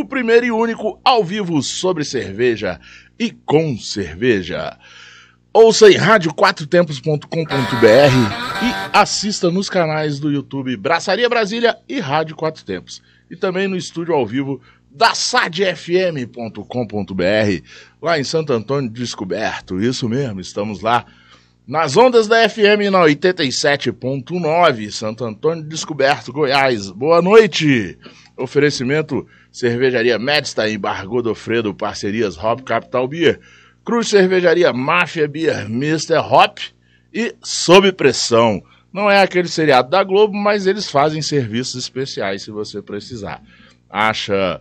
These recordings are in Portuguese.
o primeiro e único ao vivo sobre cerveja e com cerveja. Ouça em radioquatrotempos.com.br e assista nos canais do YouTube Braçaria Brasília e Rádio Quatro Tempos. E também no estúdio ao vivo da sadfm.com.br, lá em Santo Antônio Descoberto. Isso mesmo, estamos lá nas ondas da FM na 87.9, Santo Antônio Descoberto, Goiás. Boa noite! Oferecimento Cervejaria Medstein, Bargô do Fredo, parcerias Hop Capital Beer, Cruz Cervejaria Máfia Beer, Mr. Hop e Sob Pressão. Não é aquele seriado da Globo, mas eles fazem serviços especiais se você precisar. Acha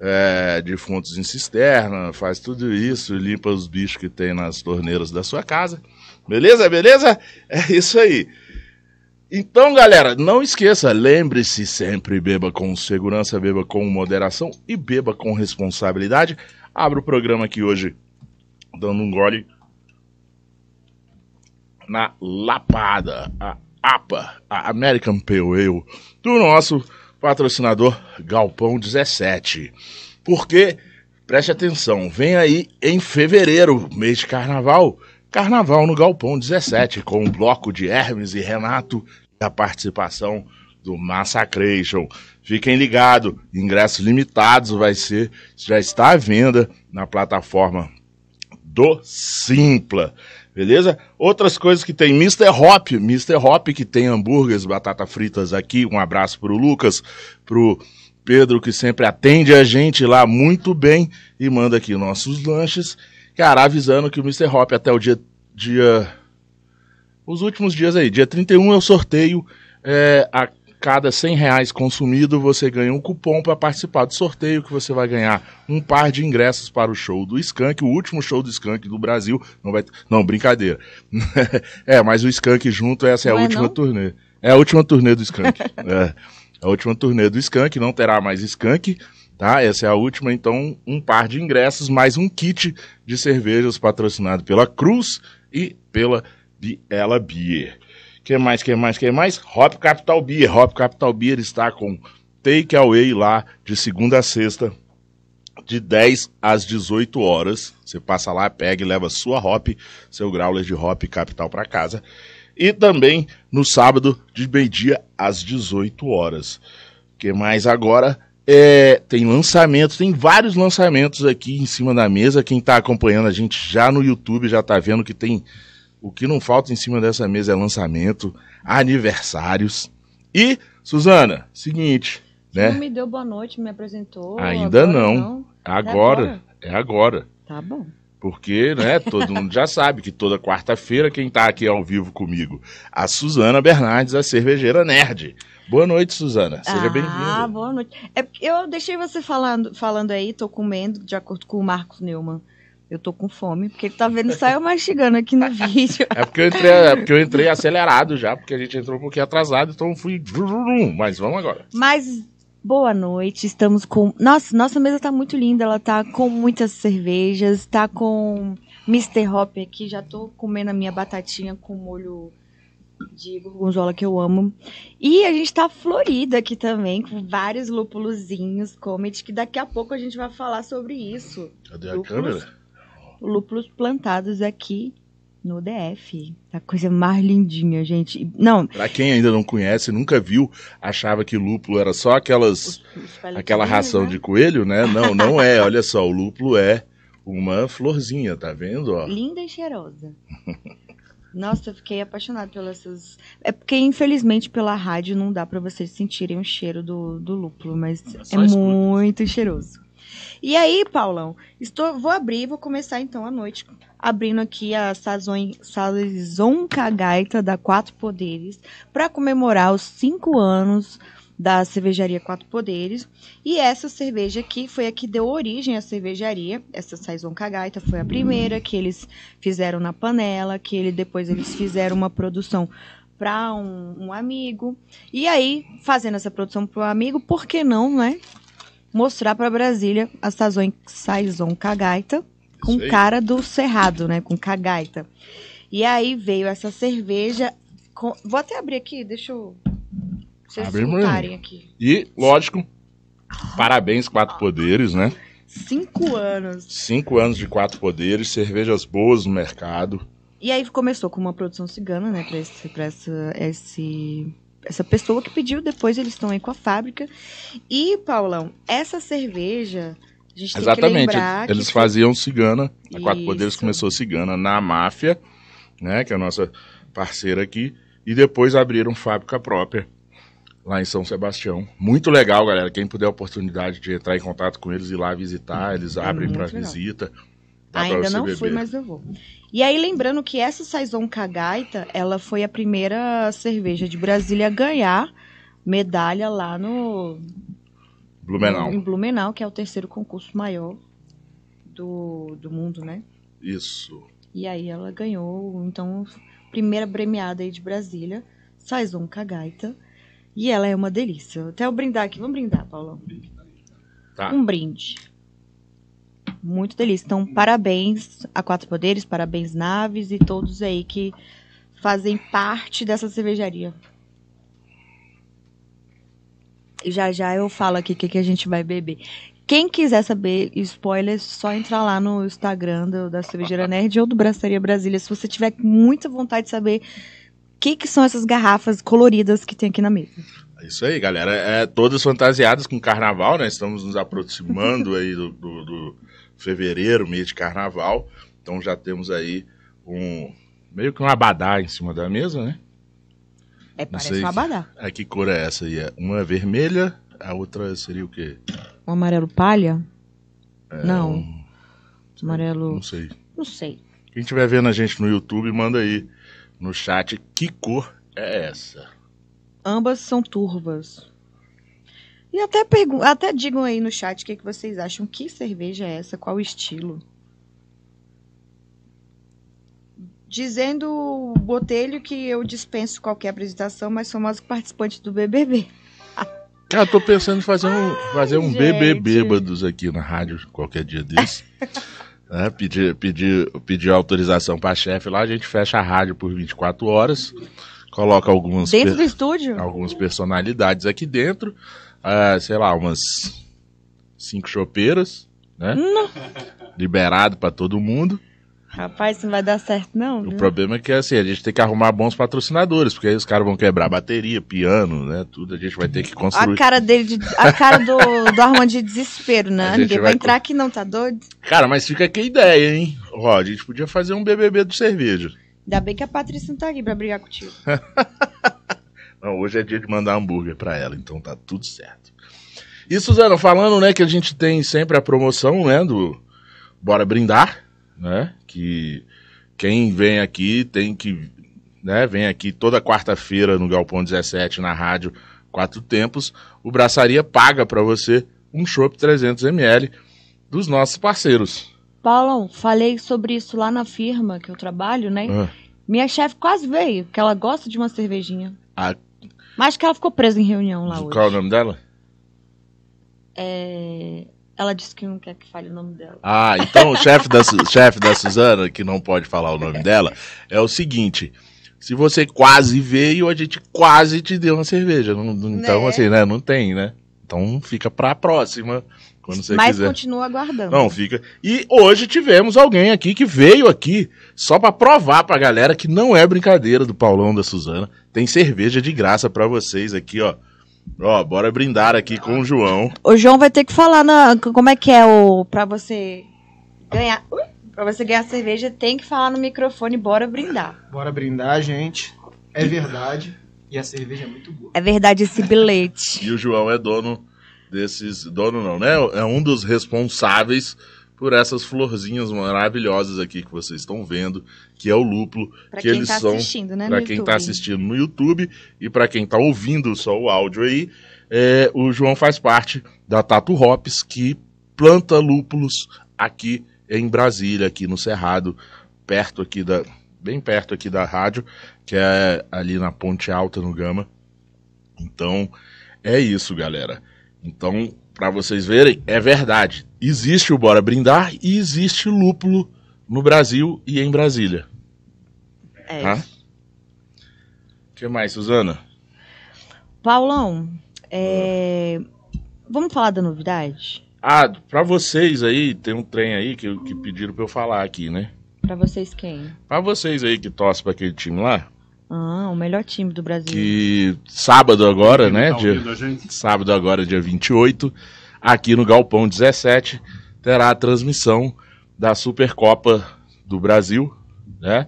é, defuntos em cisterna, faz tudo isso, limpa os bichos que tem nas torneiras da sua casa. Beleza, beleza? É isso aí. Então, galera, não esqueça, lembre-se sempre, beba com segurança, beba com moderação e beba com responsabilidade. Abro o programa aqui hoje dando um gole na Lapada, a APA, a American Pale Ale, do nosso patrocinador Galpão 17. Porque, preste atenção, vem aí em fevereiro, mês de carnaval, Carnaval no Galpão 17, com o bloco de Hermes e Renato e a participação do Massacration. Fiquem ligados, ingressos limitados vai ser, já está à venda na plataforma do Simpla. Beleza? Outras coisas que tem Mr. Hop, Mr. Hop que tem hambúrgueres, batata fritas aqui. Um abraço pro Lucas, pro Pedro que sempre atende a gente lá muito bem e manda aqui nossos lanches. Cara, avisando que o Mr. Hop até o dia. dia os últimos dias aí, dia 31 eu sorteio é, a cada 100 reais consumido, você ganha um cupom para participar do sorteio, que você vai ganhar um par de ingressos para o show do Skank, o último show do Skank do Brasil. Não, vai, não brincadeira. é, mas o Skank junto, essa é não a é última não? turnê. É a última turnê do Skank. é, a última turnê do Skank, não terá mais Skank tá? Essa é a última, então um par de ingressos mais um kit de cervejas patrocinado pela Cruz e pela Biela Beer. Que mais, que mais, que mais? Hop Capital Beer. Hop Capital Beer está com take away lá de segunda a sexta, de 10 às 18 horas. Você passa lá, pega e leva sua hop, seu growler de hop capital para casa. E também no sábado, de meio-dia às 18 horas. que mais agora? É, tem lançamentos, tem vários lançamentos aqui em cima da mesa. Quem está acompanhando a gente já no YouTube já está vendo que tem. O que não falta em cima dessa mesa é lançamento, aniversários. E, Suzana, seguinte. Né? Não me deu boa noite, me apresentou. Ainda não. não. Agora, agora, é agora. Tá bom. Porque, né, todo mundo já sabe que toda quarta-feira quem está aqui ao vivo comigo, a Suzana Bernardes, a cervejeira nerd. Boa noite, Suzana. Seja ah, bem-vinda. Ah, boa noite. É, eu deixei você falando, falando aí, tô comendo, de acordo com o Marcos Neumann. Eu tô com fome, porque ele tá vendo só eu mastigando aqui no vídeo. É porque, eu entrei, é porque eu entrei acelerado já, porque a gente entrou um pouquinho atrasado, então fui. Mas vamos agora. Mas boa noite, estamos com. Nossa, nossa mesa tá muito linda, ela tá com muitas cervejas, tá com Mr. Hop aqui, já tô comendo a minha batatinha com molho de gorgonzola que eu amo. E a gente tá florida aqui também, com vários lúpulozinhos, comet, que daqui a pouco a gente vai falar sobre isso. Cadê a lúpulos, câmera? Lúpulos plantados aqui no DF. A coisa mais lindinha, gente. Não. Pra quem ainda não conhece, nunca viu, achava que lúpulo era só aquelas. Os, os aquela ração né? de coelho, né? Não, não é. Olha só, o lúpulo é uma florzinha, tá vendo? Ó? Linda e cheirosa. Nossa, eu fiquei apaixonada pelas suas. É porque, infelizmente, pela rádio não dá para vocês sentirem o cheiro do, do lúpulo, mas é, é muito cheiroso. E aí, Paulão, estou, vou abrir, vou começar então a noite abrindo aqui a Sazon, Sazon Cagaita da Quatro Poderes para comemorar os cinco anos da cervejaria Quatro Poderes. E essa cerveja aqui foi a que deu origem à cervejaria. Essa Saison Cagaita foi a primeira que eles fizeram na panela, que ele depois eles fizeram uma produção para um, um, amigo. E aí, fazendo essa produção para um amigo, por que não, né? Mostrar para Brasília a Saison, Saison Cagaita com cara do Cerrado, né? Com Cagaita. E aí veio essa cerveja. Com... Vou até abrir aqui, deixa eu. Vocês Abre, aqui. E, lógico, parabéns, Quatro Poderes, né? Cinco anos. Cinco anos de Quatro Poderes, cervejas boas no mercado. E aí começou com uma produção cigana, né, pra, esse, pra essa, esse, essa pessoa que pediu, depois eles estão aí com a fábrica. E, Paulão, essa cerveja, a gente Exatamente, que eles que faziam cigana, a Quatro Poderes Isso. começou cigana na máfia, né, que é a nossa parceira aqui, e depois abriram fábrica própria lá em São Sebastião. Muito legal, galera, quem puder a oportunidade de entrar em contato com eles e ir lá visitar, eles abrem muito para visita. Ainda não beber. fui, mas eu vou. E aí, lembrando que essa Saison Cagaita, ela foi a primeira cerveja de Brasília a ganhar medalha lá no Blumenau. em Blumenau, que é o terceiro concurso maior do, do mundo, né? Isso. E aí ela ganhou, então, primeira premiada aí de Brasília, Saison Cagaita. E ela é uma delícia. Até eu brindar aqui. Vamos brindar, Paulão. Tá. Um brinde. Muito delícia. Então, parabéns a Quatro Poderes, parabéns Naves e todos aí que fazem parte dessa cervejaria. E já já eu falo aqui o que, que a gente vai beber. Quem quiser saber spoilers, só entrar lá no Instagram do- da Cervejeira Nerd ou do Braçaria Brasília. Se você tiver muita vontade de saber que, que são essas garrafas coloridas que tem aqui na mesa. É Isso aí, galera. É, todas fantasiadas com carnaval, né? Estamos nos aproximando aí do, do- do fevereiro, mês de carnaval. Então já temos aí um meio que um abadá em cima da mesa, né? É, parece sei. um abadá. É, que cor é essa aí? É Uma é vermelha, a outra seria o quê? Um amarelo palha? não. um- Amarelo. Não sei. Não sei. Quem estiver vendo a gente no YouTube, manda aí no chat que cor é essa. Ambas são turvas. E até, pergun até digam aí no chat o que, que vocês acham. Que cerveja é essa? Qual estilo? Dizendo o Botelho que eu dispenso qualquer apresentação, mas sou mais participante do BBB. Cara, eu tô pensando em fazer um, fazer um gente. bebê bêbados aqui na rádio qualquer dia desse. É, pedir, pedir, pedir autorização pra chefe lá, a gente fecha a rádio por 24 horas, coloca algumas, Dentro do estúdio? algumas personalidades aqui dentro, ah, sei lá, umas cinco chopeiras, né? Não. Liberado pra todo mundo. Rapaz, isso não vai dar certo, não. O viu? problema é que assim, a gente tem que arrumar bons patrocinadores, porque aí os caras vão quebrar bateria, piano, né? Tudo, a gente vai ter que A construir. cara dele, de, a cara do, do Armando de desespero, A né? Ninguém vai vai entrar aqui não, tá doido? Cara, mas fica aqui a ideia, hein? Ó, a gente podia fazer um BBB de cerveja. Ainda bem que a Patrícia não tá aqui pra brigar contigo. Não, hoje é dia de mandar hambúrguer pra ela, então tá tudo certo. E Suzana, falando, né, que a gente tem sempre a promoção, né, do Bora Brindar, né, que quem vem aqui tem que, né, vem aqui toda quarta-feira no Galpão 17 na rádio Quatro Tempos, o Braçaria paga pra você um chopp 300ml dos nossos parceiros. Paulão, falei sobre isso lá na firma que eu trabalho, né? Ah, Minha chefe quase veio, porque ela gosta de uma cervejinha. Ah. Mas que ela ficou presa em reunião lá hoje. qual é o nome dela? É, Ela disse que não quer que fale o nome dela. Ah, então o chefe da, chefe da Suzana, que não pode falar o nome dela, é o seguinte: se você quase veio, a gente quase te deu uma cerveja. Não- não- então, Né? assim, né? Não tem, né? Então fica pra próxima, quando você Mas quiser. continua aguardando. Não, fica. E hoje tivemos alguém aqui que veio aqui só pra provar pra galera que não é brincadeira do Paulão da Suzana. Tem cerveja de graça pra vocês aqui, ó. Ó, bora brindar aqui com o João. O João vai ter que falar na, como é que é o pra você ganhar. Ui, pra você ganhar cerveja, tem que falar no microfone, bora brindar. Bora brindar, gente. É verdade. E a cerveja é muito boa. É verdade esse bilhete. E o João é dono desses. Dono não, né? É um dos responsáveis por essas florzinhas maravilhosas aqui que vocês estão vendo, que é o lúpulo, Pra que eles tá são assistindo, né? para quem YouTube. tá assistindo no YouTube e para quem tá ouvindo só o áudio aí, é, o João faz parte da Tatu Hops, que planta lúpulos aqui em Brasília, aqui no Cerrado, perto aqui da. Bem perto aqui da rádio, que é ali na Ponte Alta, no Gama. Então, é isso, galera. Então, para vocês verem, é verdade. Existe o Bora Brindar e existe lúpulo no Brasil e em Brasília. É. Tá? O que mais, Suzana? Paulão, é, vamos falar da novidade? Ah, pra vocês aí, tem um trem aí que, que pediram pra eu falar aqui, né? Pra vocês quem? Pra vocês aí que torcem pra aquele time lá, Ah, o melhor time do Brasil. que sábado agora, né? Tá dia- ouvindo a gente? sábado agora, dia 28, aqui no Galpão 17, terá a transmissão da Supercopa do Brasil, né?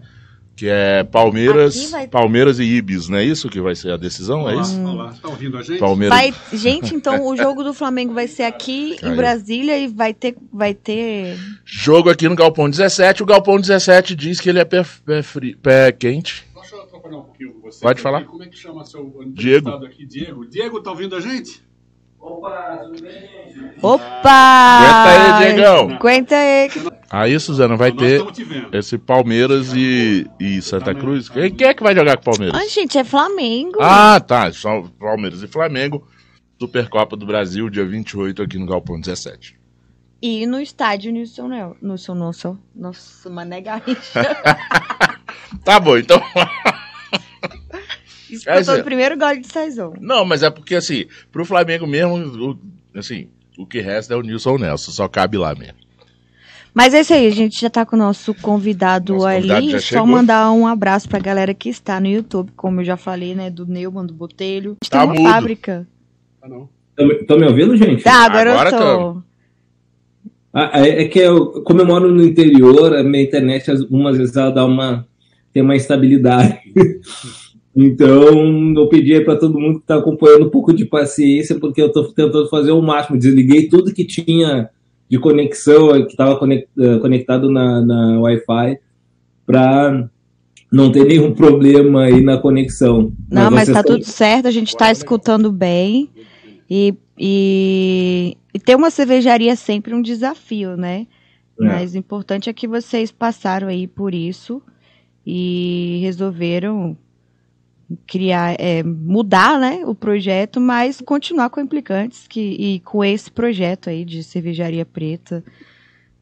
Que é Palmeiras, vai- Palmeiras e Ibis, não é isso que vai ser a decisão? É Olá, isso? olá. Tá ouvindo a gente? Palmeiras. Vai, gente, então o jogo do Flamengo vai ser aqui Caiu. em Brasília e vai ter, vai ter. Jogo aqui no Galpão 17. O Galpão 17 diz que ele é pé, pé, fri- pé quente. Atrapalhar um pouquinho com você. Pode falar. Como é que chama seu Diego. aqui? Diego. Diego, tá ouvindo a gente? Opa! Aguenta aí, Diegão. Aguenta aí. Aí, Suzana, vai ter esse Palmeiras e, e Santa Cruz. Quem, quem é que vai jogar com o Palmeiras? Ah, gente, é Flamengo. Ah, tá. Só Palmeiras e Flamengo. Supercopa do Brasil, dia 28, aqui no Galpão 17. E no estádio Nilson Nel. Nilson, nossa, nossa, Mané Garrincha. Tá bom, então. Escutou Essa- o primeiro gol de Saizon. Não, mas é porque, assim, pro Flamengo mesmo, o- assim, o que resta é o Nilson Nelson, só cabe lá mesmo. Mas é isso aí, a gente já tá com o nosso convidado Nosso convidado ali. Só chegou. mandar um abraço pra galera que está no YouTube, como eu já falei, né? Do Neumann, do Botelho. A gente Tá tem uma mudo. fábrica. Ah, não. Estão me ouvindo, gente? Tá, agora, Agora eu tô. Ah, é, é que eu, como eu moro no interior, a minha internet, às- umas vezes, ela dá uma. tem uma instabilidade. então, eu pedi para todo mundo que está acompanhando um pouco de paciência, porque eu estou tentando fazer o máximo. Desliguei tudo que tinha de conexão, que estava conectado na, na Wi-Fi, para não ter nenhum problema aí na conexão. Não, mas tá tão- tudo certo, a gente tá escutando bem. E, e, e ter uma cervejaria é sempre um desafio, né? É. Mas o importante é que vocês passaram aí por isso e resolveram criar, é, mudar, né, o projeto, mas continuar com Implicantes que, e com esse projeto aí de cervejaria preta.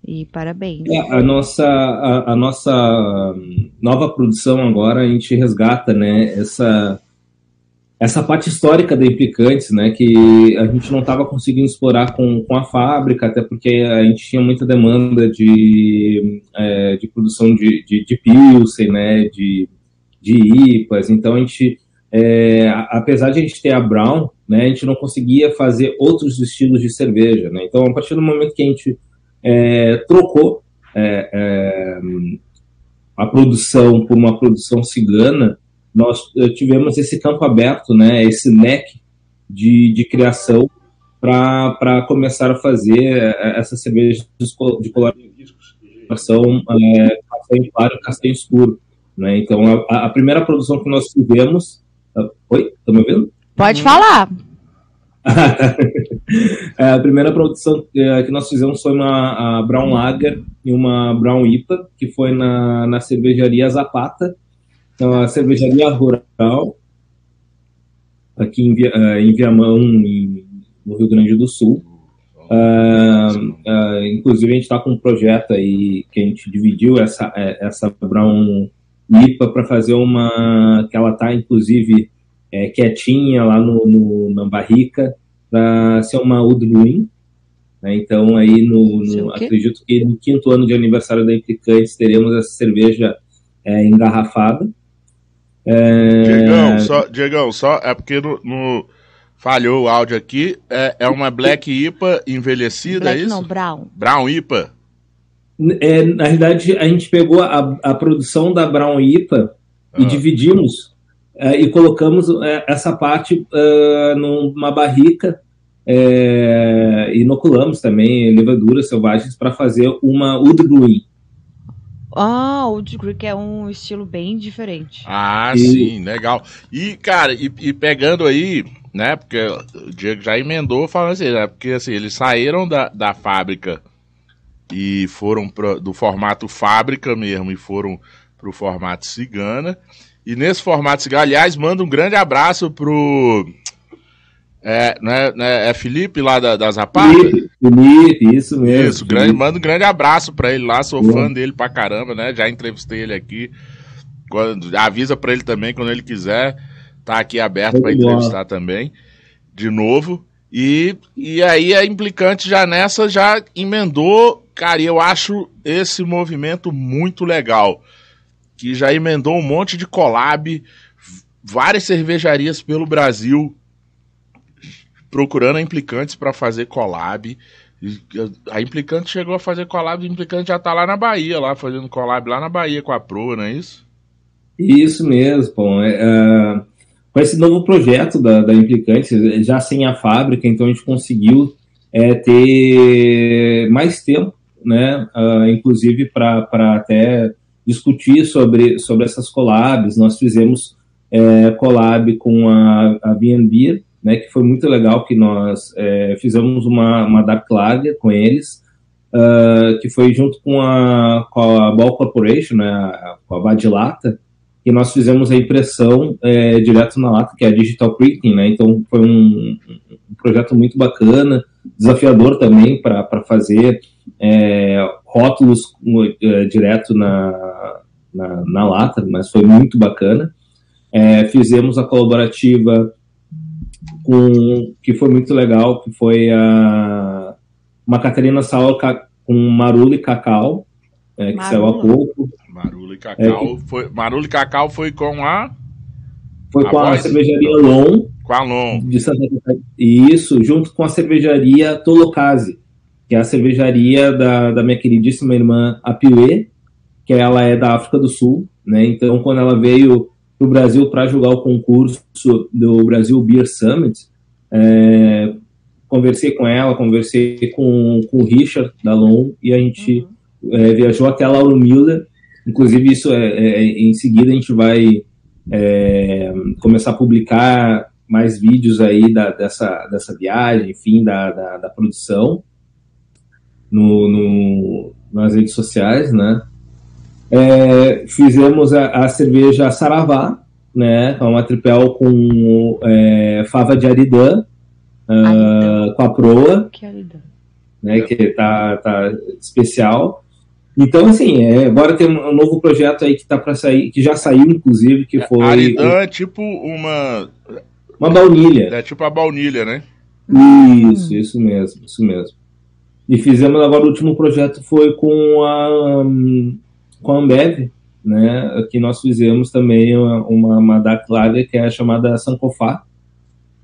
E parabéns. É, a nossa, a, a nossa hum, nova produção agora, a gente resgata né, essa, essa parte histórica da Implicantes, né, que a gente não estava conseguindo explorar com, com a fábrica, até porque a gente tinha muita demanda de, é, de produção de, de, de Pilsen, né, de, de IPAs, então a gente, é, apesar de a gente ter a Brown, né, a gente não conseguia fazer outros estilos de cerveja, né, então a partir do momento que a gente é, trocou é, é, a produção por uma produção cigana, nós eh, tivemos esse campo aberto, né, esse leque de, de criação para começar a fazer eh, essas cervejas de coloração é, castanho claro e castanho escuro. Né? Então, a, a primeira produção que nós tivemos. ah, Oi, estão me ouvindo? Pode falar. É, a primeira produção eh, que nós fizemos foi uma a Brown Lager e uma Brown IPA, que foi na, na cervejaria Zapata, então, a cervejaria rural, aqui em, eh, em Viamão, em- no Rio Grande do Sul. Ah, ah, inclusive, a gente está com um projeto aí que a gente dividiu essa, essa Brown IPA para fazer uma. que ela está, inclusive, eh, quietinha lá no, no- na barrica, para ser uma Oud Ruim. Né? Então, aí, no, no- acredito que no quinto ano de aniversário da Implicantes teremos essa cerveja eh, engarrafada. É, Diegão, só, Diegão, só é porque no, no- falhou o áudio aqui. É, é uma Black IPA envelhecida, Black é isso? não, Brown. Brown IPA? É, na realidade, a gente pegou a, a produção da Brown IPA e Ah. dividimos é, e colocamos é, essa parte é, numa barrica, é, inoculamos também levaduras selvagens para fazer uma Wood Brewing. Ah, o Old Creek é um estilo bem diferente. Ah, E- sim, legal. E, cara, e, e pegando aí né? Porque o Diego já emendou falando assim, né? Porque assim, eles saíram da, da fábrica e foram pro, do formato fábrica mesmo e foram pro formato cigana. E nesse formato cigana, aliás, manda um grande abraço pro. É, né, né, é Felipe lá da, da Zapata? Felipe, isso mesmo. Isso, grande, manda um grande abraço pra ele lá, sou fã dele pra caramba, né? Já entrevistei ele aqui. Quando, avisa pra ele também quando ele quiser. Tá aqui aberto para entrevistar também. De novo. E, e aí a implicante já nessa já emendou, cara, eu acho esse movimento muito legal. Que já emendou um monte de collab, várias cervejarias pelo Brasil procurando implicantes para fazer collab. A implicante chegou a fazer collab, a implicante já tá lá na Bahia, lá fazendo collab lá na Bahia com a Pro, não é isso? Isso mesmo, pô. É, uh, com esse novo projeto da, da Implicante, já sem a fábrica, então a gente conseguiu é, ter mais tempo, né, uh, inclusive para até discutir sobre, sobre essas collabs. Nós fizemos é, collab com a, a B&B, né, que foi muito legal, que nós é, fizemos uma, uma Dark Lager com eles, uh, que foi junto com a, com a Ball Corporation, né, com a Badilata, e nós fizemos a impressão é, direto na lata, que é a digital printing, né? Então foi um, um projeto muito bacana, desafiador também para fazer é, rótulos é, direto na, na, na, lata, mas foi muito bacana. É, fizemos a colaborativa com que foi muito legal, que foi a uma Catarina Sauer com Marula e Cacau, é, que saiu há pouco. Marula e Cacau, é, foi, Marula e Cacau foi com a. Foi a com voz? a cervejaria Lon. Com a Lon. De Santa Isso, junto com a cervejaria Tolocase, que é a cervejaria da, da minha queridíssima irmã Apiuê, que ela é da África do Sul, né? Então, quando ela veio para o Brasil para jogar o concurso do Brasil Beer Summit, é, conversei com ela, conversei com, com o Richard da Lon e a gente uhum. É, viajou até Lauro Miller Inclusive, isso é, é, em seguida a gente vai é, começar a publicar mais vídeos aí da, dessa, dessa viagem, enfim, da, da, da produção no, no, nas redes sociais, né? É, fizemos a, a, cerveja Saravá, né? É uma tripel com é, fava de aridã, uh, com a proa, que, né? Que tá, tá especial. Então, assim, é, agora tem um novo projeto aí que tá para sair, que já saiu, inclusive, que foi. Aridã é tipo uma. Uma baunilha. É tipo a baunilha, né? Isso, isso mesmo, isso mesmo. E fizemos agora o último projeto foi com a com a Ambev, né? Que nós fizemos também uma, uma, uma Dark Lager que é chamada Sankofá,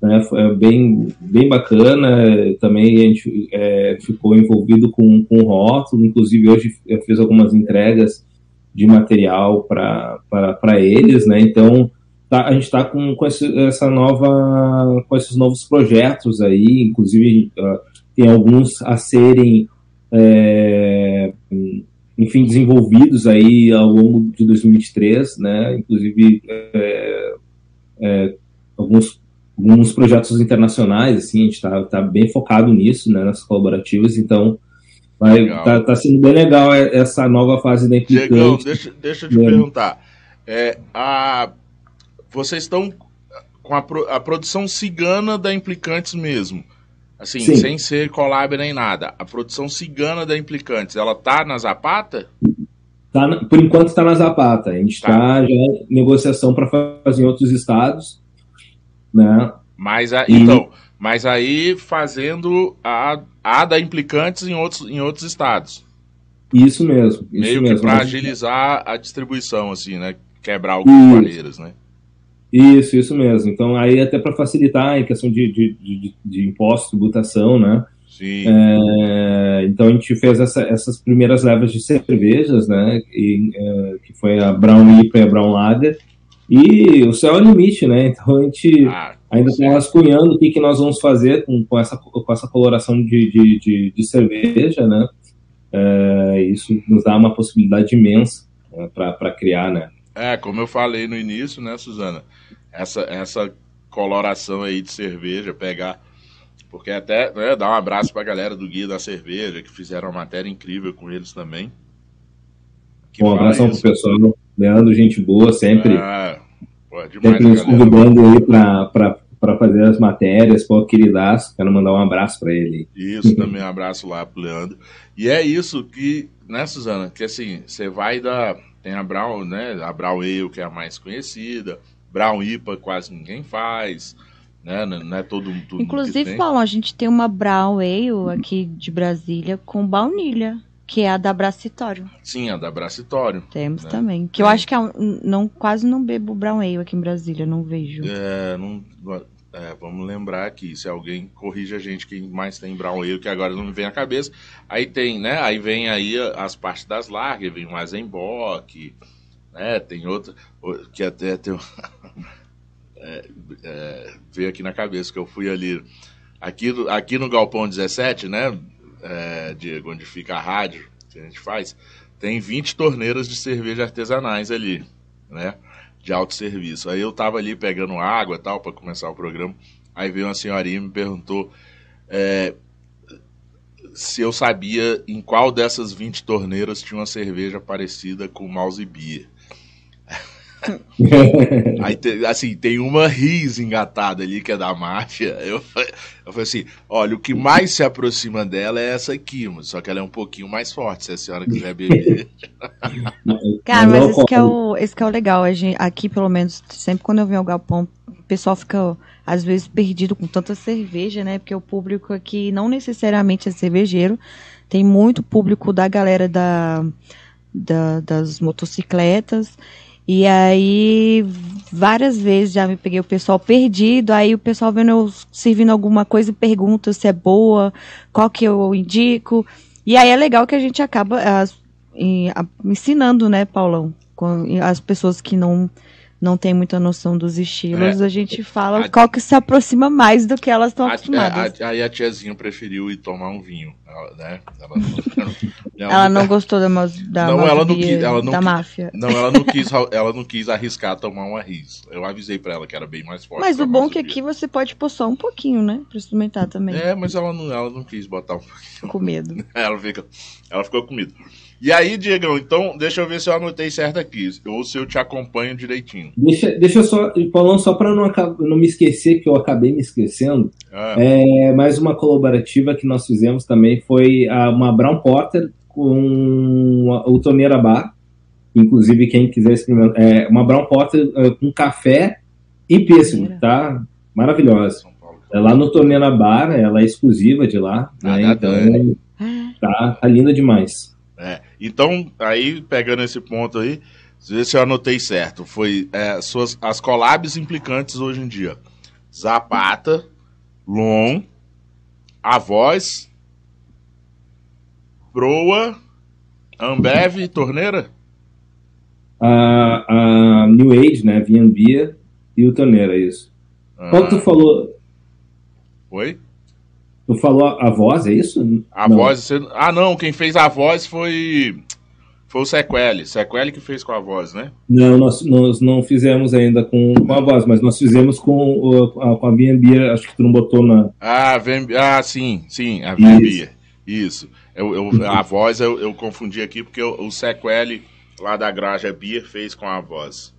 né? Foi bem, bem bacana. Também a gente é, ficou envolvido com, com rótulo, inclusive hoje eu fiz algumas entregas de material para eles, né? Então tá, a gente está com, com esse, essa nova, com esses novos projetos aí, inclusive uh, tem alguns a serem é, enfim, desenvolvidos aí ao longo de 2023, né? Inclusive é, é, alguns alguns projetos internacionais, assim, a gente está tá bem focado nisso, né, nas colaborativas, então vai, tá, tá, sendo bem legal essa nova fase da Implicante. Diegão, deixa, deixa eu te é. perguntar, é, a, vocês estão com a, a, produção cigana da Implicantes mesmo, assim, Sim. sem ser collab nem nada, a produção cigana da Implicantes, ela tá na Zapata? Tá, por enquanto está na Zapata, a gente está tá já em negociação para fazer em outros estados, né? Mas, a, e... então, mas aí fazendo a, a da implicantes em outros, em outros estados. Isso mesmo. Isso Meio mesmo. que para agilizar a distribuição, assim, né? Quebrar algumas barreiras, né? Isso, isso mesmo. Então, aí até para facilitar em questão de, de, de, de imposto, tributação, né? Sim. É, então a gente fez essa, essas primeiras levas de cervejas, né? E, é, que foi a Brown IPA e a Brown Lager. E o céu é o limite, né? Então a gente ah, ainda está rascunhando o que, que nós vamos fazer com, com, essa, com essa coloração de, de, de, de cerveja, né? É, isso nos dá uma possibilidade imensa né, para criar, né? É, como eu falei no início, né, Suzana? Essa, essa coloração aí de cerveja, pegar. Porque até né, dar um abraço pra galera do Guia da Cerveja, que fizeram uma matéria incrível com eles também. Um abração pro isso. pessoal. Leandro, gente boa, sempre, Ah, pô, é demais, sempre nos convidando aí pra fazer as matérias. Pô, queridaço, quero mandar um abraço pra ele. Isso, também um abraço lá pro Leandro. E é isso que, né, Suzana? Que assim, você vai da. Tem a Brown, né? A Brown Ale, que é a mais conhecida. Brown IPA quase ninguém faz. Né? Não não é todo mundo. Inclusive. Paulo, a gente tem uma Brown Ale aqui de Brasília com baunilha, que é a da Bracitório. Sim, a da Bracitório. Temos Né? também. Que eu acho que é um- não, quase não bebo Brown Ale aqui em Brasília, não vejo. É, não, é, vamos lembrar aqui, se alguém corrige a gente, quem mais tem Brown Ale, que agora não me vem à cabeça. Aí tem, né? Aí vem aí as partes das largas, vem o Eisenbock, né? Tem outra, o- que até tem. é, é, veio aqui na cabeça que eu fui ali. Aqui, aqui no Galpão 17, né, é, Diego, onde fica a rádio que a gente faz, tem 20 torneiras de cerveja artesanais ali, né? De autosserviço. Aí eu tava ali pegando água tal para começar o programa. Aí veio uma senhorinha e me perguntou é, se eu sabia em qual dessas 20 torneiras tinha uma cerveja parecida com Mouse Beer. Aí, assim, tem uma RIS engatada ali, que é da máfia. Eu, eu falei assim: olha, o que mais se aproxima dela é essa aqui, mas só que ela é um pouquinho mais forte, se a senhora quiser beber. Cara, Mas esse que, é o, esse que é o legal. A gente, aqui, pelo menos, sempre quando eu venho ao galpão, o pessoal fica, às vezes, perdido com tanta cerveja, né? Porque o público aqui não necessariamente é cervejeiro. Tem muito público da galera da, da- das motocicletas. E aí, várias vezes já me peguei o pessoal perdido, aí o pessoal vendo eu servindo alguma coisa e pergunta se é boa, qual que eu indico. E aí é legal que a gente acaba as- em- a- ensinando, né, Paulão? Com as pessoas que não não têm muita noção dos estilos, a gente fala A- qual que se aproxima mais do que elas estão A- acostumadas. a- Aí a tiazinha preferiu ir tomar um vinho, ela, né? Ela, não- Ela não gostou da, da, Não, ela não quis- ela não da quis- máfia. Não, ela não quis, ela não quis arriscar tomar uma RIS. Eu avisei pra ela que era bem mais forte. Mas o bom é que aqui você pode pôr só um pouquinho, né? Pra experimentar também. É, mas ela não, ela não quis botar um Com medo. Ela, fica, ela ficou com medo. E aí, Diegão, então, deixa eu ver se eu anotei certo aqui. Ou se eu te acompanho direitinho. Deixa, deixa eu só, falando só para não, não me esquecer, que eu acabei me esquecendo, Ah, é, mais uma colaborativa que nós fizemos também foi a- uma Brown Porter com o Torneira Bar. Inclusive, quem quiser experimentar, é uma Brown Porter é, com café e pêssego, tá? Maravilhosa. É lá no Torneira Bar, ela é exclusiva de lá, Ah, né? Então, tá, tá linda demais. É, então, aí, pegando esse ponto aí, ver se eu anotei certo. Foi é, suas, as collabs implicantes hoje em dia. Zapata, Lon, A Voz, Proa, Ambev, Torneira? A, a New Age, né? VNB e o Torneira, isso. Qual que tu Ah, falou? Foi? Tu falou a, voz, é isso? A Não. voz. você- Ah, não, quem fez a voz foi. Foi o Sequele. Sequele que fez com a voz, né? Não, nós, nós não fizemos ainda com, com a voz, mas nós fizemos com, com a VNB, acho que tu não botou na. Ah, Vem... ah sim, sim, a Isso. Vembia. Isso. Eu, eu- a voz eu, eu confundi aqui porque o, Sequele lá da Graja Beer fez com a voz.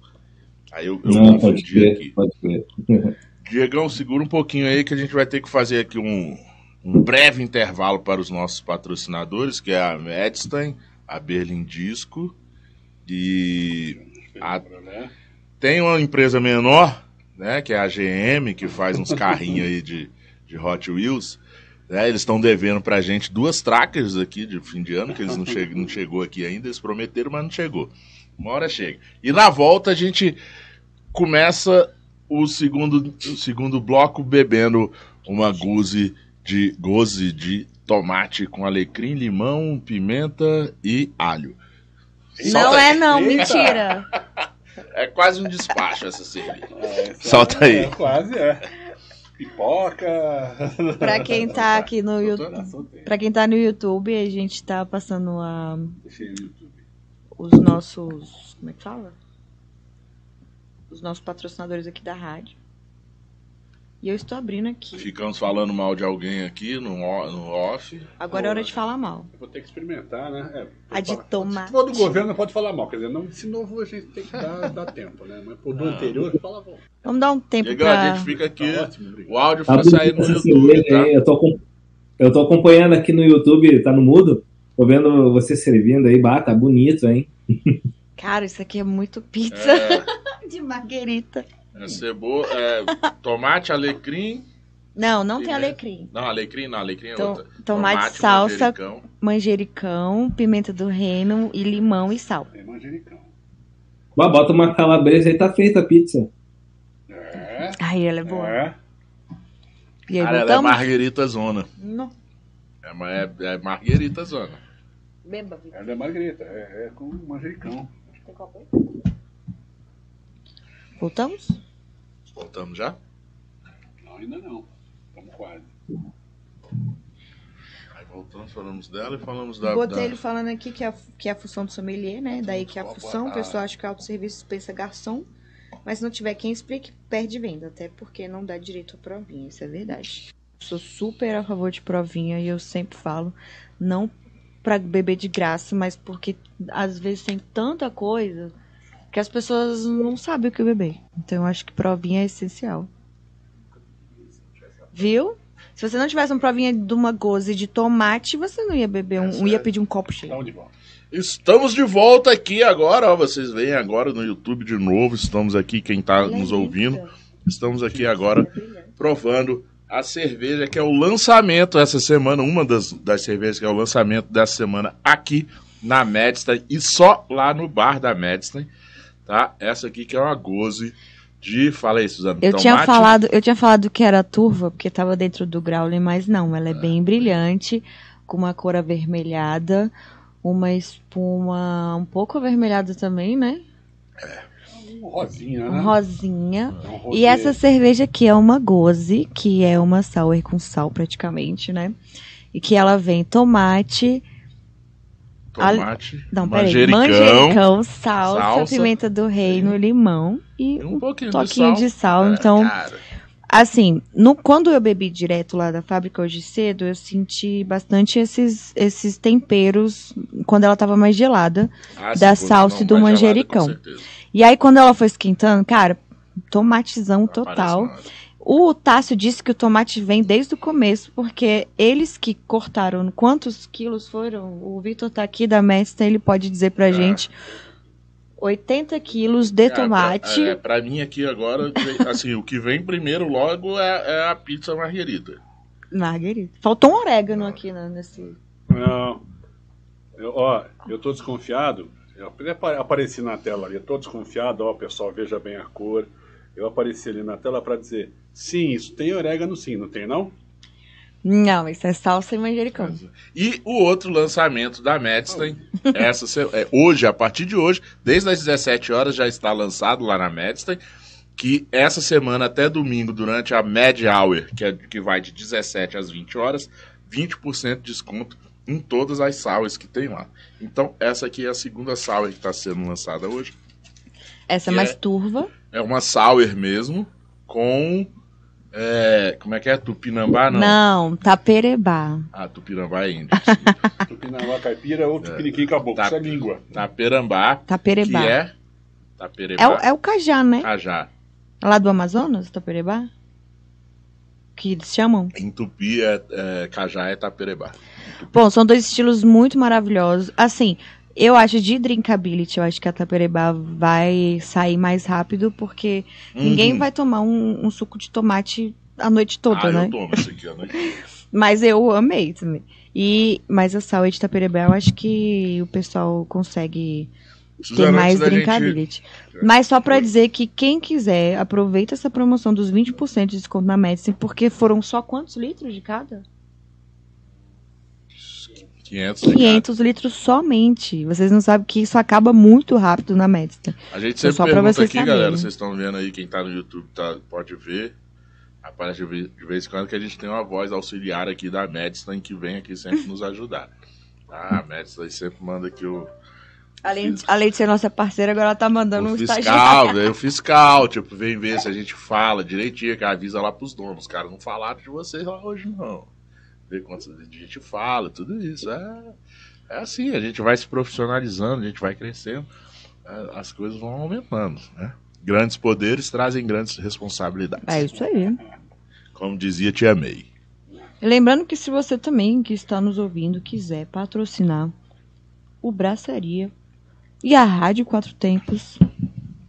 Aí eu, eu Não, confundi crer, aqui. pode crer. Diegão, segura um pouquinho aí que a gente vai ter que fazer aqui um, um breve intervalo para os nossos patrocinadores, que é a Medstein, a Berlin Disco e a- tem uma empresa menor, né, que é a GM, que faz uns carrinhos aí de, de Hot Wheels. Né, eles estão devendo pra gente duas trackers aqui de fim de ano, que eles não, che não chegou aqui ainda, eles prometeram, mas não chegou. Uma hora chega. E na volta a gente começa o segundo, o segundo bloco bebendo uma guze de goze de tomate com alecrim, limão, pimenta e alho. Não Solta é aí. não, Eita. mentira. É quase um despacho essa cerveja. É, Solta aí. É, quase é. Pipoca. Pra quem tá aqui no YouTube, Tá, pra quem tá no YouTube, a gente tá passando a, os nossos, como é que fala? Os nossos patrocinadores aqui da rádio. E eu estou abrindo aqui. Ficamos falando mal de alguém aqui no, no off. Agora é hora de falar mal. Eu vou ter que experimentar, né? É, A de fala- tomate. Se for do governo, não pode falar mal. Quer dizer, não, esse novo a gente tem que dar, dar tempo, né? Mas por do anterior, fala bom. Vamos dar um tempo a pra... gente fica aqui. Tá ótimo. O áudio Tá vai sair no YouTube, tá? hein? Eu tô, eu tô acompanhando aqui no YouTube, tá no mudo. Tô vendo você servindo aí, bah, tá bonito, hein? Cara, isso aqui é muito pizza É, de marguerita. É cebola, é, tomate, alecrim. Não, não tem alecrim. Não, alecrim não, alecrim é Tom- outra. tomate, salsa, manjericão. manjericão, pimenta do reino e limão e sal. Tem manjericão. Bah, bota uma calabresa aí, tá feita a pizza. É. Ai, ela é boa. É. E aí, Cara, ela é marguerita zona. Não. É, é, é marguerita zona. Beba, Vitor. Ela é margarita. É, é com manjericão. Voltamos? Voltamos já? Não, ainda não. Estamos quase. Aí voltamos, falamos dela e falamos da. Botei da- ele falando aqui que é, a- que é a função do sommelier, né? Daí que é a função, o pessoal acha que é autosserviço pensa garçom. Mas se não tiver quem explique, perde venda. Até porque não dá direito a provinha, isso é verdade. Sou super a favor de provinha e eu sempre falo, não pra beber de graça, mas porque às vezes tem tanta coisa que as pessoas não sabem o que beber. Então eu acho que provinha é essencial. Viu? Se você não tivesse uma provinha de uma goze de tomate, você não ia beber um, É ia sério. pedir um copo cheio. Estamos de volta. Estamos de volta aqui agora, ó. Vocês veem agora no YouTube de novo. Estamos aqui, quem tá é nos ouvindo. Estamos aqui agora é provando a cerveja que é o lançamento essa semana, uma das, das cervejas que é o lançamento dessa semana aqui na Medstein e só lá no bar da Medstein, tá? Essa aqui que é uma goze de, fala aí, Suzana, Eu tomate, tinha falado, eu tinha falado que era turva porque tava dentro do growler, mas não, ela é bem brilhante, com uma cor avermelhada, uma espuma um pouco avermelhada também, né? Um rosinha, Um né? rosinha. É um E essa cerveja aqui é uma goze, que é uma sour com sal praticamente, né? E que ela vem tomate, tomate, não, peraí, manjericão, manjericão, salsa, salsa, pimenta do reino, limão e e um pouquinho, toquinho de de sal. sal. É, Então, cara, Assim, no, quando eu bebi direto lá da fábrica hoje cedo, eu senti bastante esses, esses temperos quando ela tava mais gelada. ah, da salsa e não, do mais gelada, manjericão. certeza. E aí, quando ela foi esquentando, cara, tomatezão Não total. aparece. O Tássio disse que o tomate vem desde o começo, porque eles que cortaram quantos quilos foram? O Vitor tá aqui da Mestre, ele pode dizer pra É. gente. 80 quilos de Cara, tomate. Pra, é, pra mim aqui agora, assim, o que vem primeiro logo é, é a pizza marguerita. Margarita. Faltou um orégano aqui né, nesse. Não. Eu, ó, eu tô desconfiado. Eu apareci na tela ali, eu tô desconfiado, ó, pessoal, veja bem a cor. Eu apareci ali na tela para dizer, sim, isso tem orégano sim, não tem não? Não, isso é salsa e manjericão. E o outro lançamento da Medstein, essa, é, hoje, a partir de hoje, desde as 17 horas já está lançado lá na Medstein, que essa semana até domingo, durante a Mad Hour, que, é, que vai de 17 às 20 horas, 20% de desconto em todas as sours que tem lá. Então, essa aqui é a segunda sour que está sendo lançada hoje. Essa é mais é- turva. É uma sour mesmo, com... é, como é que é? Tupinambá, não? Não, taperebá. Ah, Tupinambá é índio. Tupinambá caipira ou tupiniquim caboclo, Tá. isso é língua. Taperambá, que Taperebá. é... Taperebá. É, o, é o cajá, né? Cajá. Lá do Amazonas, taperebá? Que eles chamam. Em Tupi, é, é, Cajá é Taperebá. Bom, são dois estilos muito maravilhosos. Assim, eu acho de drinkability, eu acho que a taperebá vai sair mais rápido, porque ninguém Uhum. vai tomar um, um suco de tomate a noite toda, ah, né? eu tomo isso aqui, né? Mas eu amei também. E, mas a sour de taperebá, eu acho que o pessoal consegue ter mais antes da gente- drinkability. Mas só pra dizer que quem quiser, aproveita essa promoção dos 20% de desconto na Medicine, porque foram só quantos litros de cada? 500 de 500 litros somente. Vocês não sabem que isso acaba muito rápido na cada. A gente Foi sempre só pra pergunta vocês aqui, galera, saberem. vocês estão vendo aí, quem tá no YouTube tá, pode ver. Aparece de vez, em quando que a gente tem uma voz auxiliar aqui da Medstein que vem aqui sempre nos ajudar. Ah, a Medstein sempre manda aqui o... Além, de- além de ser nossa parceira, agora ela tá mandando o um fiscal, estagiário. velho, o fiscal, tipo, vem ver se a gente fala direitinho, que avisa lá pros donos. Os caras não falaram de vocês lá hoje, não. Ver quantos a gente fala, tudo isso. É, é assim, a gente vai se profissionalizando, a gente vai crescendo, é, as coisas vão aumentando, né? Grandes poderes trazem grandes responsabilidades. É isso aí. Como dizia Tia May. Lembrando que se você também que está nos ouvindo quiser patrocinar o Braçaria e a Rádio Quatro Tempos,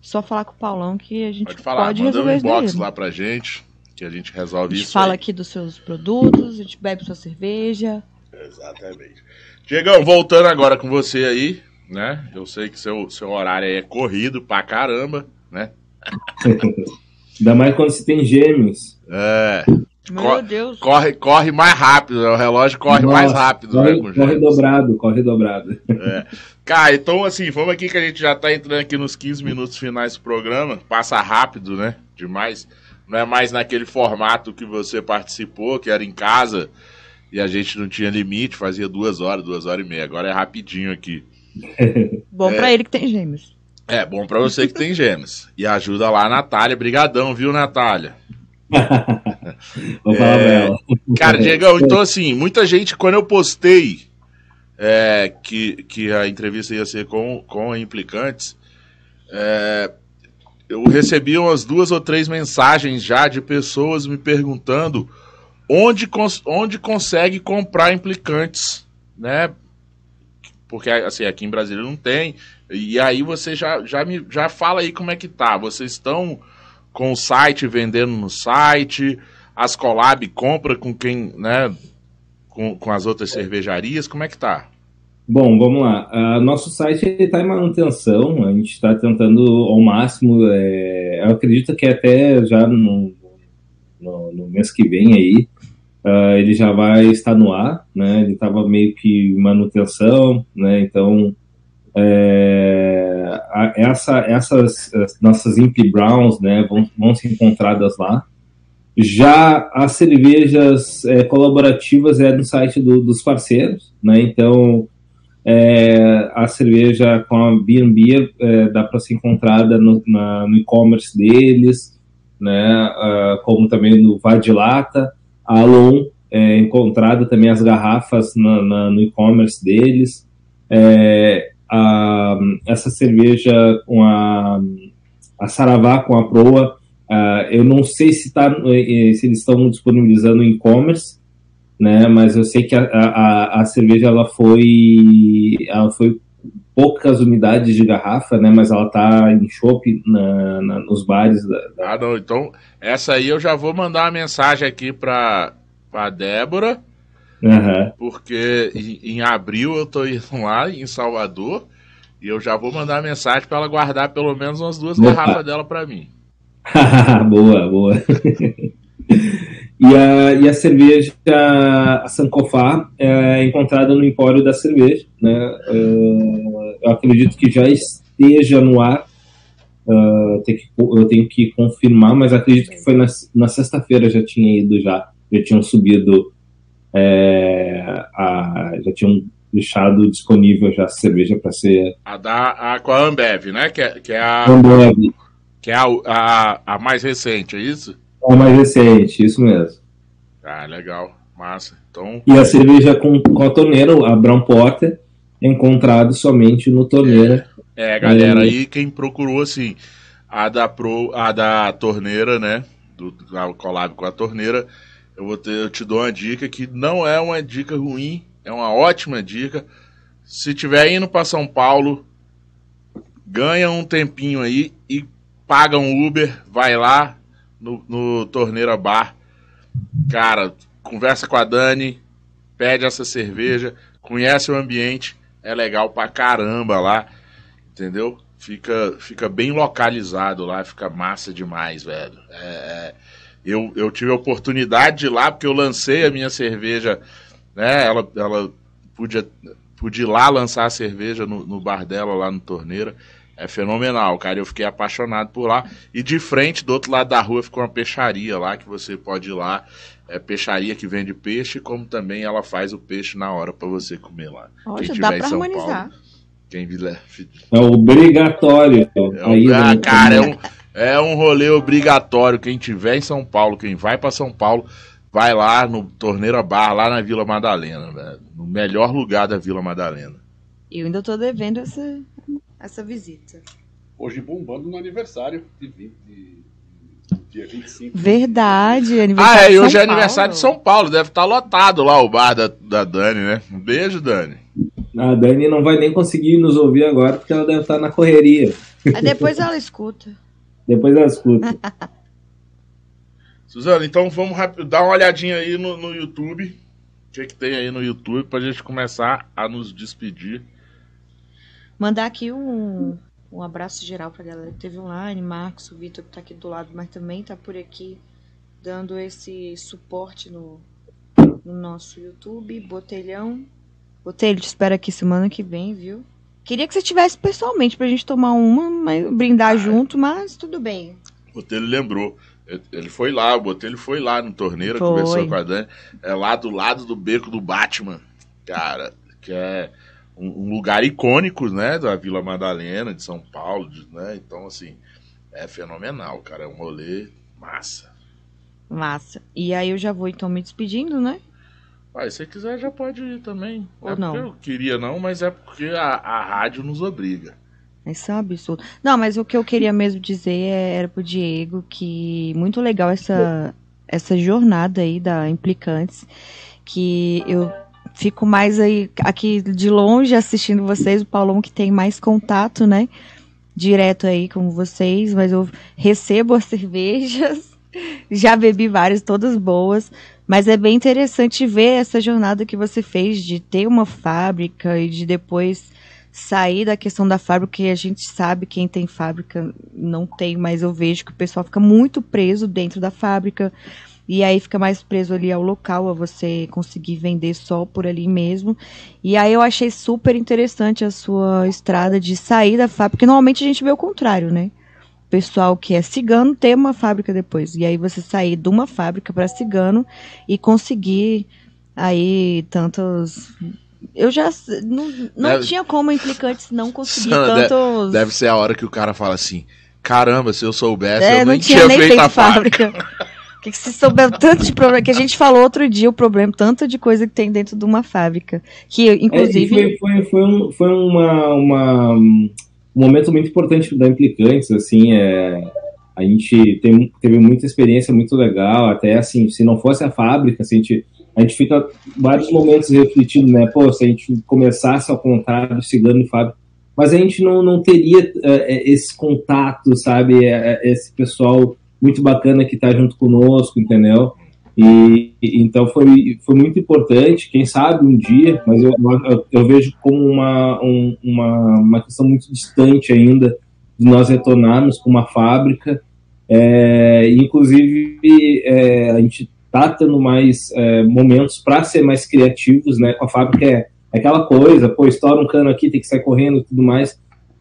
só falar com o Paulão que a gente Pode falar, pode manda um resolver isso inbox daí. lá pra gente, que a gente A resolve gente isso. fala aí. aqui dos seus produtos, a gente bebe sua cerveja. Exatamente. Diegão, voltando agora com você aí, né? Eu sei que seu, seu horário aí é corrido pra caramba, né? Ainda mais quando se tem gêmeos. É, Meu Co- Deus. corre, corre mais rápido, né? o relógio corre Nossa, mais rápido, corre, né? Com corre dobrado, corre dobrado. Cara, então assim, vamos aqui que a gente já tá entrando aqui nos 15 minutos finais do programa. Passa rápido, né? Demais. Não é mais naquele formato que você participou, que era em casa, e a gente não tinha limite, fazia duas horas, duas horas e meia. Agora é rapidinho aqui. Bom É. pra ele que tem gêmeos. É, bom pra você que tem gêmeos. E ajuda lá a Natália. Brigadão, viu, Natália? Vou falar ela. Cara, Diegão, então assim, muita gente, quando eu postei é, que, que a entrevista ia ser com, com Implicantes, é, eu recebi umas duas ou três mensagens já de pessoas me perguntando onde, cons- onde consegue comprar Implicantes, né? Porque assim, aqui em Brasília não tem. E aí você já, já, me, já fala aí como é que tá. Vocês estão com o site vendendo no site, as collab compra com quem, né? Com, com as outras cervejarias, como é que tá? Bom, vamos lá. Ah, nosso site está em manutenção, a gente está tentando ao máximo. é, eu acredito que até já no, no, no mês que vem aí ah, ele já vai estar no ar, né? Ele estava meio que manutenção, né? Então é, a- essa, essas as nossas Imp Browns, né? Vão, vão ser encontradas lá. Já as cervejas é, colaborativas é no site do- dos parceiros, né? Então é, a cerveja com a B&B é, dá para ser encontrada no, na- no e-commerce deles, né? ah, como também no Vadilata. A Alon é encontrada também as garrafas na- na- no e-commerce deles. É, a- essa cerveja com a, a Saravá com a Proa, ah, eu não sei se, tá, eh, se eles estão disponibilizando no e-commerce, né? Mas eu sei que a, a, a cerveja ela foi, ela foi poucas unidades de garrafa, né? Mas ela tá em chopp na, na- nos bares. Da, da- Ah, não, então essa aí eu já vou mandar uma mensagem aqui pra, pra Débora, Aham. porque em, em abril eu tô indo lá em Salvador e eu já vou mandar uma mensagem pra ela guardar pelo menos umas duas Opa. garrafas dela pra mim. boa, boa. e, a, e a cerveja, a Sankofá, é encontrada no Empório da Cerveja. Né? É, eu acredito que já esteja no ar. É, tem que- eu tenho que confirmar, mas acredito que foi na, na sexta-feira já tinha ido já. Já tinham subido, é, a- já tinham deixado disponível já a cerveja para ser A da a, com a Ambev, né? Que é, que é, a, Ambev. que é a, a, a mais recente, é isso? É a mais recente, isso mesmo. Ah, legal, massa. Então, E a cerveja com, com a torneira, a Brown Porter, é encontrado somente no torneira. É, galera, aí quem procurou assim, a da Pro, a da torneira, né? Do, da collab com a torneira, eu vou ter, eu te dou uma dica que não é uma dica ruim, é uma ótima dica. Se tiver indo para São Paulo, ganha um tempinho aí e paga um Uber, vai lá no, no Torneira Bar. Cara, conversa com a Dani, pede essa cerveja, conhece o ambiente, é legal pra caramba lá entendeu? Fica, fica bem localizado lá, fica massa demais, velho. É, é, eu, eu tive a oportunidade de ir lá, porque eu lancei a minha cerveja, né? Ela, ela podia, podia ir lá lançar a cerveja no, no bar dela, lá no Torneira. É fenomenal, cara. Eu fiquei apaixonado por lá. E de frente, do outro lado da rua, ficou uma peixaria lá, que você pode ir lá. É peixaria que vende peixe, como também ela faz o peixe na hora pra você comer lá. Olha, Quem dá São harmonizar. Quem Vila... É obrigatório. É, Aí, ah, né? cara, é um, é um rolê obrigatório. Quem tiver em São Paulo, quem vai para São Paulo, vai lá no Torneira Bar, lá na Vila Madalena, velho. No melhor lugar da Vila Madalena. Eu ainda tô devendo essa, essa visita. Hoje bombando no aniversário de, 20, de dia 25. Verdade, aniversário. Ah, é, e hoje é aniversário de São Paulo. Deve estar tá lotado lá o bar da, da Dani, né? Um beijo, Dani. A Dani não vai nem conseguir nos ouvir agora porque ela deve estar tá na correria. Aí depois ela escuta. depois ela escuta. Suzana, então vamos dar uma olhadinha aí no, no YouTube. O que, que tem aí no YouTube pra gente começar a nos despedir. Mandar aqui um, um abraço geral pra galera que teve online, Marcos, o Vitor que tá aqui do lado, mas também tá por aqui dando esse suporte no, no nosso YouTube, Botelhão. Botelho, te espero aqui semana que vem, viu? Queria que você tivesse pessoalmente pra gente tomar uma, mas, brindar ah, junto, mas tudo bem. Botelho lembrou. Ele foi lá, o Botelho foi lá no torneiro, foi. conversou com a Dani. É lá do lado do beco do Batman, cara, que é um, lugar icônico, né, da Vila Madalena, de São Paulo, de, né? Então, assim, é fenomenal, cara. É um rolê massa. Massa. E aí eu já vou então me despedindo, né? Ah, se você quiser já pode ir também. Ou é não? Eu queria não, mas é porque a, a rádio nos obriga. Isso é um absurdo. Não, mas o que eu queria mesmo dizer é, era pro Diego que muito legal essa, essa jornada aí da Implicantes, que eu fico mais aí aqui de longe assistindo vocês, o Paulão que tem mais contato, né? Direto aí com vocês, mas eu recebo as cervejas, já bebi várias, todas boas, mas é bem interessante ver essa jornada que você fez de ter uma fábrica e de depois sair da questão da fábrica, que a gente sabe quem tem fábrica não tem, mas eu vejo que o pessoal fica muito preso dentro da fábrica e aí fica mais preso ali ao local, a você conseguir vender só por ali mesmo. E aí eu achei super interessante a sua estrada de sair da fábrica, porque normalmente a gente vê o contrário, né? O pessoal que é cigano ter uma fábrica depois. E aí você sair de uma fábrica para cigano e conseguir aí tantos eu já não, não deve, tinha como implicantes não conseguir tantos. Deve ser a hora que o cara fala assim: caramba, se eu soubesse, é, eu nem tinha, tinha nem feito, feito a fábrica. que, que se souber tanto de problema que a gente falou outro dia o problema tanto de coisa que tem dentro de uma fábrica que inclusive é, foi, foi, foi, um, foi uma, uma, um momento muito importante da implicantes assim é a gente tem, teve muita experiência muito legal até assim se não fosse a fábrica se a gente a gente fica vários momentos refletindo, né? Pô, se a gente começasse ao contrário, cigano e Fábio, mas a gente não, não teria é, esse contato, sabe? É, esse pessoal muito bacana que está junto conosco, entendeu? E, então foi, foi muito importante, quem sabe um dia, mas eu, eu, eu vejo como uma, um, uma, uma questão muito distante ainda de nós retornarmos com uma fábrica. É, inclusive, é, a gente tá tendo mais é, momentos para ser mais criativos, né? Com a fábrica é, é aquela coisa, pô, estoura um cano aqui, tem que sair correndo tudo mais.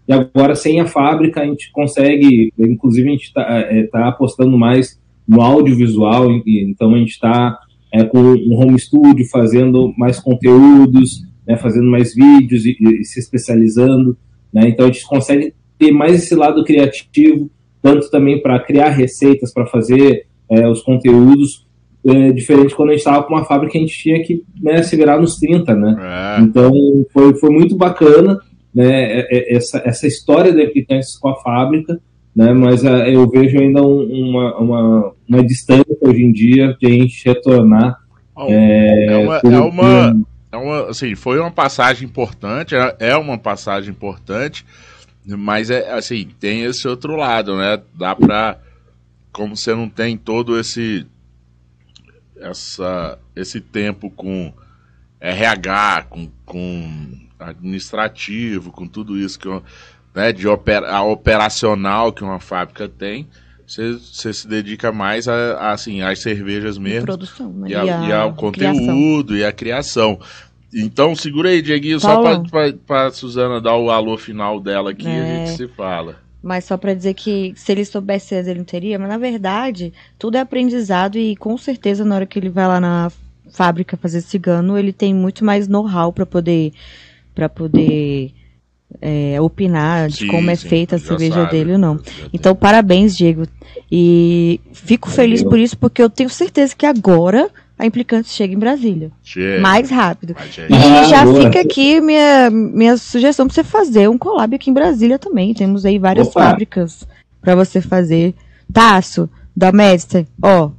E agora, sem a fábrica, a gente consegue, inclusive, a gente está é, tá apostando mais no audiovisual, então a gente está é, com um home studio fazendo mais conteúdos, né, fazendo mais vídeos e, e se especializando. Né, então a gente consegue ter mais esse lado criativo, tanto também para criar receitas, para fazer é, os conteúdos, é, diferente quando a gente estava com uma fábrica que a gente tinha que né, se virar nos 30, né? É. Então foi, foi muito bacana né, é, é, essa, essa história da Equitantes com a fábrica, né? Mas uh, eu vejo ainda um, uma, uma, uma distância hoje em dia de a gente retornar. Oh, é, é, uma, é, uma, é uma, assim, foi uma passagem importante, é uma passagem importante, mas é assim, tem esse outro lado, né? Dá para como você não tem todo esse essa, esse tempo com RH, com, com administrativo, com tudo isso que né, de opera, a operacional que uma fábrica tem, você, você se dedica mais a, a, assim, às cervejas mesmo. Produção, né? e, a, e, a, e ao conteúdo criação. e a criação. Então, segura aí, Dieguinho, Paulo. só para Suzana dar o alô final dela aqui, é... a gente se fala. Mas só para dizer que se ele soubesse ele não teria, mas na verdade, tudo é aprendizado e com certeza na hora que ele vai lá na fábrica fazer cigano, ele tem muito mais know-how para poder para poder é, opinar de Sim, como é sim, feita a cerveja sabe. dele ou não. Então, parabéns, Diego. E fico feliz por isso, porque eu tenho certeza que agora a Implicante chega em Brasília. Chega. Mais rápido. E Ah, já boa. fica aqui minha, minha sugestão para você fazer um collab aqui em Brasília também. Temos aí várias Opa. fábricas para você fazer. Taço, da Medster, ó.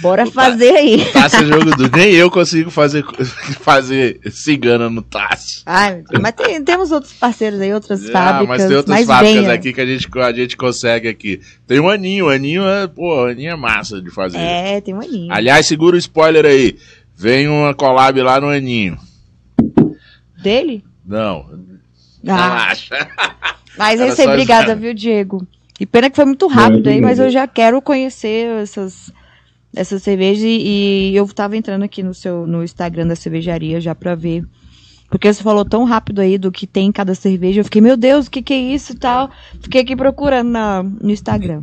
Bora O fazer aí. Taça é jogo do. Nem eu consigo fazer, fazer cigana no Taço. Ai, Deus, mas tem- temos outros parceiros aí, outras Ah, fábricas. mas tem outras mas fábricas venha. aqui que a gente, a gente consegue aqui. Tem o Aninho, o Aninho é, pô, o Aninho é massa de fazer. É, tem uma linha. Aliás, segura o spoiler aí. Vem uma collab lá no Aninho. Dele? Não, Ah, relaxa. mas é isso aí, obrigada, viu, Diego? E pena que foi muito rápido aí, mas eu bem. já quero conhecer essas, essas cervejas e, e eu tava entrando aqui no seu no Instagram da cervejaria já pra ver. Porque você falou tão rápido aí do que tem em cada cerveja, eu fiquei, meu Deus, o que que é isso e tal. Fiquei aqui procurando na, no Instagram.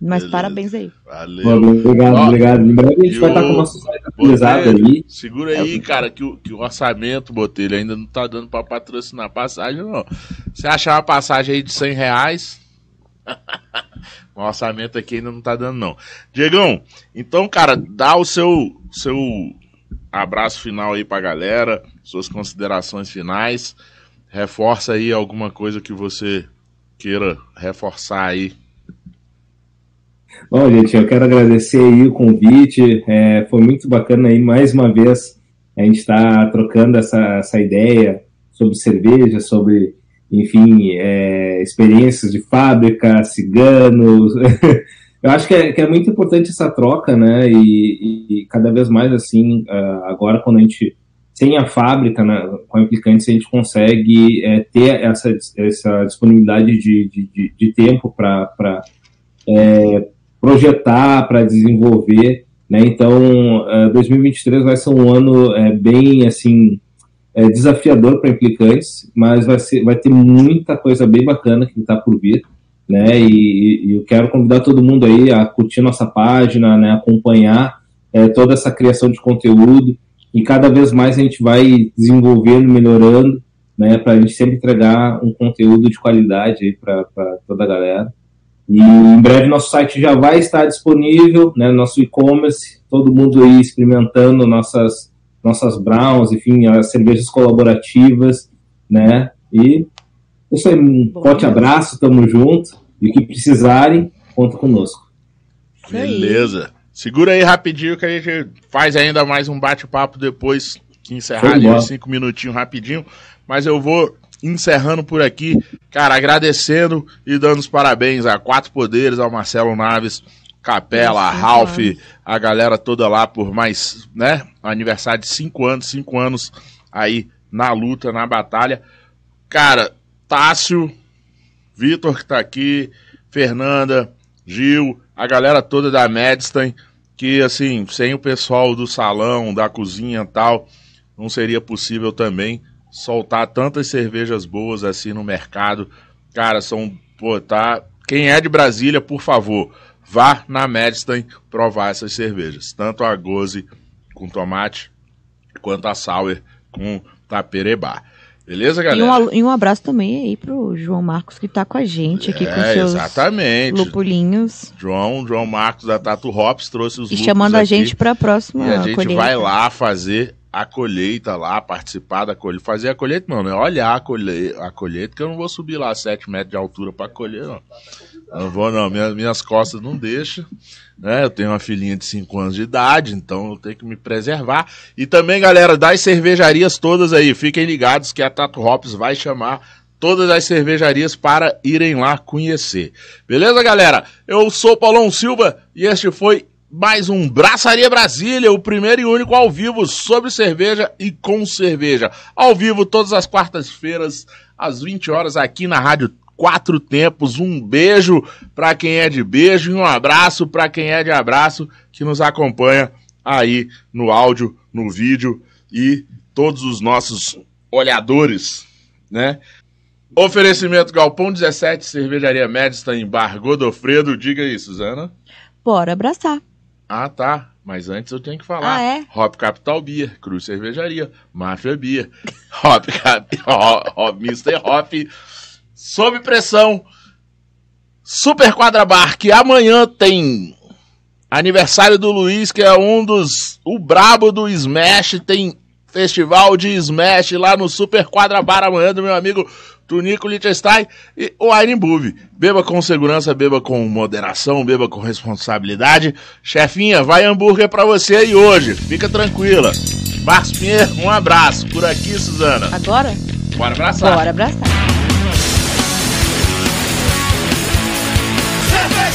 Mas Beleza. parabéns aí. Valeu. Obrigado, Ó, obrigado. Em breve a gente vai estar o- com o nosso site atualizado Botelho, aí. Segura aí, cara, que o, que o orçamento, Botelho, ainda não tá dando pra patrocinar a passagem, não. Você achar uma passagem aí de 100 reais, o orçamento aqui ainda não tá dando, não. Diegão, então, cara, dá o seu, seu abraço final aí pra galera, suas considerações finais, reforça aí alguma coisa que você queira reforçar aí. Bom, gente, eu quero agradecer aí o convite. É, foi muito bacana aí, mais uma vez, a gente está trocando essa, essa ideia sobre cerveja, sobre, enfim, é, experiências de fábrica, ciganos. eu acho que é, que é muito importante essa troca, né? E, e cada vez mais, assim, ah, agora quando a gente sem a fábrica, né, com a Implicantes, a gente consegue é, ter essa, essa disponibilidade de, de, de, tempo para projetar, para desenvolver, né? Então, eh, 2023 vai ser um ano eh, bem assim eh, desafiador para implicantes, mas vai ser, vai ter muita coisa bem bacana que está por vir, né? E, e eu quero convidar todo mundo aí a curtir nossa página, né? Acompanhar eh, toda essa criação de conteúdo e cada vez mais a gente vai desenvolvendo, melhorando, né? Para a gente sempre entregar um conteúdo de qualidade aí para toda a galera. E em breve nosso site já vai estar disponível, né, nosso e-commerce, todo mundo aí experimentando nossas nossas browns, enfim, as cervejas colaborativas, né? E isso aí, um Bom. forte abraço, tamo junto. E o que precisarem, conta conosco. Beleza. Segura aí rapidinho que a gente faz ainda mais um bate-papo depois que encerrar ali uns cinco minutinhos rapidinho. Mas eu vou encerrando por aqui, cara, agradecendo e dando os parabéns a Quatro Poderes, ao Marcelo Naves, Capela, Cinco Ralph, anos. a galera toda lá por mais, né? Aniversário de cinco anos, cinco anos aí na luta, na batalha. Cara, Tássio, Vitor que tá aqui, Fernanda, Gil, a galera toda da Medstein, que assim, sem o pessoal do salão, da cozinha e tal, não seria possível também soltar tantas cervejas boas assim no mercado. Cara, são, pô, tá. Quem é de Brasília, por favor, vá na Medstein provar essas cervejas, tanto a Goze com tomate quanto a Sour com taperebá. Beleza, E galera? um, alu- e um abraço também aí pro João Marcos que tá com a gente aqui com É, seus exatamente. lupulinhos. João, João Marcos da Tatu Hops trouxe os E chamando a gente pra próxima E a gente colheita. vai lá fazer a colheita lá, participar da colheita. Fazer a colheita não, né? Olhar a colheita, a colheita, que eu não vou subir lá 7 metros de altura pra colher, não. Eu não vou, não. Minhas, minhas costas não deixam. Né? Eu tenho uma filhinha de 5 anos de idade, então eu tenho que me preservar. E também, galera, das cervejarias todas aí, fiquem ligados que a Tatu Hops vai chamar todas as cervejarias para irem lá conhecer. Beleza, galera? Eu sou Paulão Silva e este foi mais um Braçaria Brasília, o primeiro e único ao vivo sobre cerveja e com cerveja. Ao vivo todas as quartas-feiras, às 20 horas, aqui na Rádio Quatro Tempos. Um beijo para quem é de beijo e um abraço para quem é de abraço que nos acompanha aí no áudio, no vídeo e todos os nossos olhadores, né? Oferecimento Galpão 17, Cervejaria está em Bar Godofredo. Diga aí, Suzana. Bora abraçar. Ah, tá. Mas antes eu tenho que falar. Ah, é? Hop Capital Beer, Cruz Cervejaria, Máfia Beer, Hop, Cap, Hop Mr. Hop, sob pressão, Super Quadra Bar, que amanhã tem aniversário do Luiz, que é um dos. o brabo do Smash, tem festival de Smash lá no Super Quadra Bar amanhã do meu amigo Tunico Liechtenstein e o Iron Bube. Beba com segurança, beba com moderação, beba com responsabilidade. Chefinha, vai hambúrguer pra você aí hoje. Fica tranquila. Marcos Pinheiro, um abraço. Por aqui, Suzana. Agora? Bora abraçar. Bora abraçar.